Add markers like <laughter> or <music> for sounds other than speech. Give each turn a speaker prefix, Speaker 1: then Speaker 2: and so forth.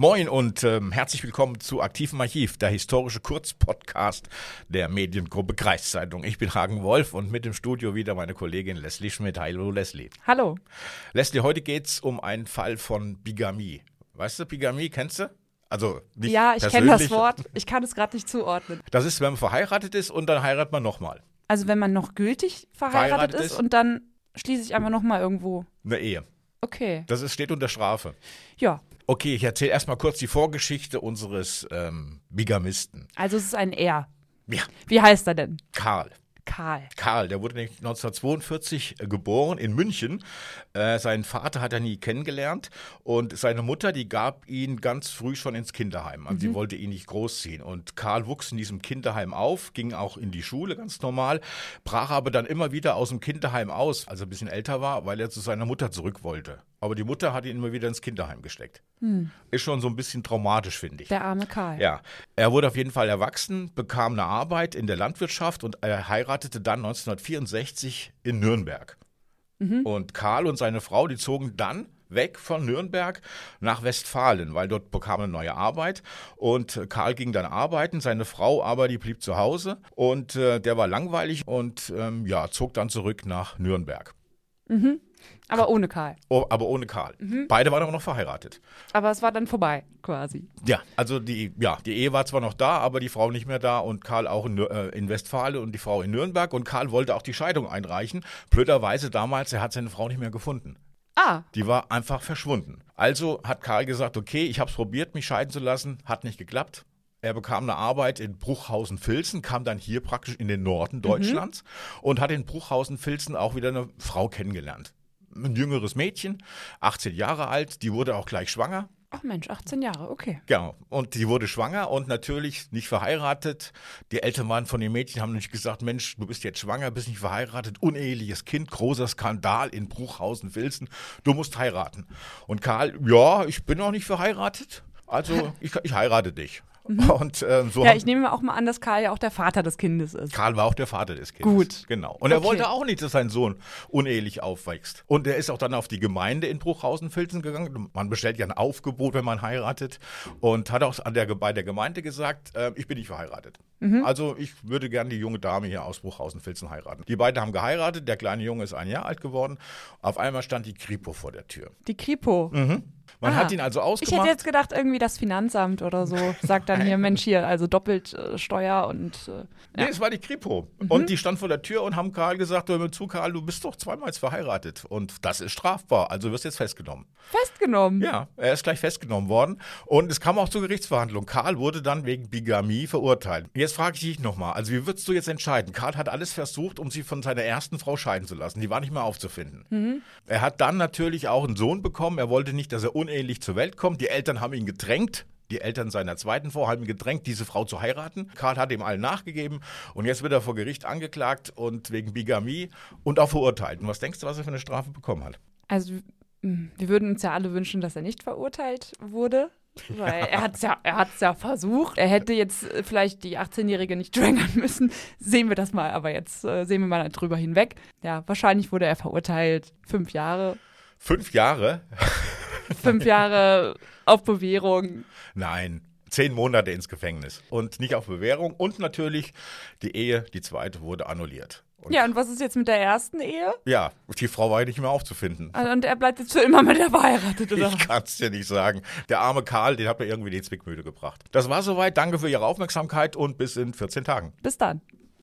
Speaker 1: Moin und ähm, herzlich willkommen zu Aktivem Archiv, der historische Kurzpodcast der Mediengruppe Kreiszeitung. Ich bin Hagen Wolf und mit im Studio wieder meine Kollegin Leslie Schmidt. Hallo Leslie.
Speaker 2: Hallo.
Speaker 1: Leslie, heute geht es um einen Fall von Bigamie. Weißt du, Bigamie kennst du? Also nicht
Speaker 2: Ja, ich kenne das Wort. Ich kann es gerade nicht zuordnen.
Speaker 1: Das ist, wenn man verheiratet ist und dann heiratet man nochmal.
Speaker 2: Also wenn man noch gültig verheiratet,
Speaker 1: Verheiratet
Speaker 2: ist
Speaker 1: ist.
Speaker 2: und dann schließe ich einfach noch mal irgendwo.
Speaker 1: Eine Ehe.
Speaker 2: Okay.
Speaker 1: Das ist, steht unter Strafe.
Speaker 2: Ja.
Speaker 1: Okay, ich erzähle erstmal kurz die Vorgeschichte unseres ähm, Bigamisten.
Speaker 2: Also es ist ein Er.
Speaker 1: Ja,
Speaker 2: Wie heißt er denn?
Speaker 1: Karl.
Speaker 2: Karl.
Speaker 1: Karl, der wurde nämlich 1942 geboren in München. Äh, seinen Vater hat er nie kennengelernt und seine Mutter, die gab ihn ganz früh schon ins Kinderheim. Also sie wollte ihn nicht großziehen. Und Karl wuchs in diesem Kinderheim auf, ging auch in die Schule ganz normal, brach aber dann immer wieder aus dem Kinderheim aus, als er ein bisschen älter war, weil er zu seiner Mutter zurück wollte. Aber die Mutter hat ihn immer wieder ins Kinderheim gesteckt. Ist schon so ein bisschen traumatisch, finde ich.
Speaker 2: Der arme Karl.
Speaker 1: Ja, er wurde auf jeden Fall erwachsen, bekam eine Arbeit in der Landwirtschaft und er heiratete dann 1964 in Nürnberg. Und Karl und seine Frau, die zogen dann weg von Nürnberg nach Westfalen, weil dort bekam er eine neue Arbeit und Karl ging dann arbeiten, seine Frau aber, die blieb zu Hause und äh, der war langweilig und ähm, ja, zog dann zurück nach Nürnberg.
Speaker 2: Aber ohne Karl.
Speaker 1: Oh, aber ohne Karl. Beide waren aber noch verheiratet.
Speaker 2: Aber es war dann vorbei, quasi.
Speaker 1: Ja, also die, ja, die Ehe war zwar noch da, aber die Frau nicht mehr da und Karl auch in, äh, in Westfalen und die Frau in Nürnberg und Karl wollte auch die Scheidung einreichen. Blöderweise damals, er hat seine Frau nicht mehr gefunden.
Speaker 2: Ah,
Speaker 1: Die war einfach verschwunden. Also hat Karl gesagt, okay, ich habe es probiert, mich scheiden zu lassen, hat nicht geklappt. Er bekam eine Arbeit in Bruchhausen-Vilsen, kam dann hier praktisch in den Norden Deutschlands und hat in Bruchhausen-Vilsen auch wieder eine Frau kennengelernt. Ein jüngeres Mädchen, 18 Jahre alt, die wurde auch gleich schwanger.
Speaker 2: ach Mensch, 18 Jahre, okay.
Speaker 1: Genau. Und die wurde schwanger und natürlich nicht verheiratet. Die Eltern waren von dem Mädchen, haben nicht gesagt, Mensch, du bist jetzt schwanger, bist nicht verheiratet, uneheliches Kind, großer Skandal in Bruchhausen-Vilsen, du musst heiraten. Und Karl, ja, ich bin noch nicht verheiratet, also <laughs> ich, ich heirate dich. Und ähm, so
Speaker 2: Ja, ich nehme auch mal an, dass Karl ja auch der Vater des Kindes ist.
Speaker 1: Karl war auch der Vater des Kindes.
Speaker 2: Gut.
Speaker 1: Genau. Und er
Speaker 2: Okay.
Speaker 1: wollte auch nicht, dass sein Sohn unehelich aufwächst. Und er ist auch dann auf die Gemeinde in Bruchhausen-Filzen gegangen. Man bestellt ja ein Aufgebot, wenn man heiratet. Und hat auch an der, bei der Gemeinde gesagt, äh, ich bin nicht verheiratet.
Speaker 2: Mhm.
Speaker 1: Also ich würde gerne die junge Dame hier aus Bruchhausen-Filzen heiraten. Die beiden haben geheiratet. Der kleine Junge ist ein Jahr alt geworden. Auf einmal stand die Kripo vor der Tür.
Speaker 2: Die Kripo.
Speaker 1: Man
Speaker 2: Ah.
Speaker 1: hat ihn also
Speaker 2: Ich hätte
Speaker 1: ausgemacht.
Speaker 2: jetzt gedacht, irgendwie das Finanzamt oder so. <laughs> Sagt dann hier, Mensch, hier, also doppelt äh, Steuer und äh,
Speaker 1: Nee, es war die Kripo. Und die stand vor der Tür und haben Karl gesagt, hör mir zu, Karl, du bist doch zweimal jetzt verheiratet. Und das ist strafbar. Also wirst jetzt festgenommen.
Speaker 2: festgenommen.
Speaker 1: Ja, er ist gleich festgenommen worden. Und es kam auch zur Gerichtsverhandlung. Karl wurde dann wegen Bigamie verurteilt. Jetzt frage ich dich nochmal, also wie würdest du jetzt entscheiden? Karl hat alles versucht, um sie von seiner ersten Frau scheiden zu lassen. Die war nicht mehr aufzufinden. Er hat dann natürlich auch einen Sohn bekommen. Er wollte nicht, dass er unehelich zur Welt kommt. Die Eltern haben ihn gedrängt. Die Eltern seiner zweiten Frau haben ihn gedrängt, diese Frau zu heiraten. Karl hat ihm allen nachgegeben und jetzt wird er vor Gericht angeklagt und wegen Bigamie und auch verurteilt. Und was denkst du, was er für eine Strafe bekommen hat?
Speaker 2: Also wir würden uns ja alle wünschen, dass er nicht verurteilt wurde. Weil er hat es ja, er hat's ja versucht. Er hätte jetzt äh, vielleicht die 18-Jährige nicht drängen müssen. Sehen wir das mal, aber jetzt äh, sehen wir mal drüber hinweg. Ja, wahrscheinlich wurde er verurteilt. Fünf Jahre.
Speaker 1: Fünf Jahre?
Speaker 2: Fünf Jahre auf Bewährung.
Speaker 1: Nein, zehn Monate ins Gefängnis. Und nicht auf Bewährung. Und natürlich die Ehe, die zweite, wurde annulliert. Und
Speaker 2: Ja, und was ist jetzt mit der ersten Ehe?
Speaker 1: ja, die Frau war ja nicht mehr aufzufinden.
Speaker 2: Also, Und er bleibt jetzt für immer mit der verheiratet, oder? <laughs>
Speaker 1: Ich kann es dir nicht sagen. Der arme Karl, den hat mir irgendwie die Zwickmühle gebracht. Das war soweit. Danke für Ihre Aufmerksamkeit und bis in 14 Tagen.
Speaker 2: Bis dann.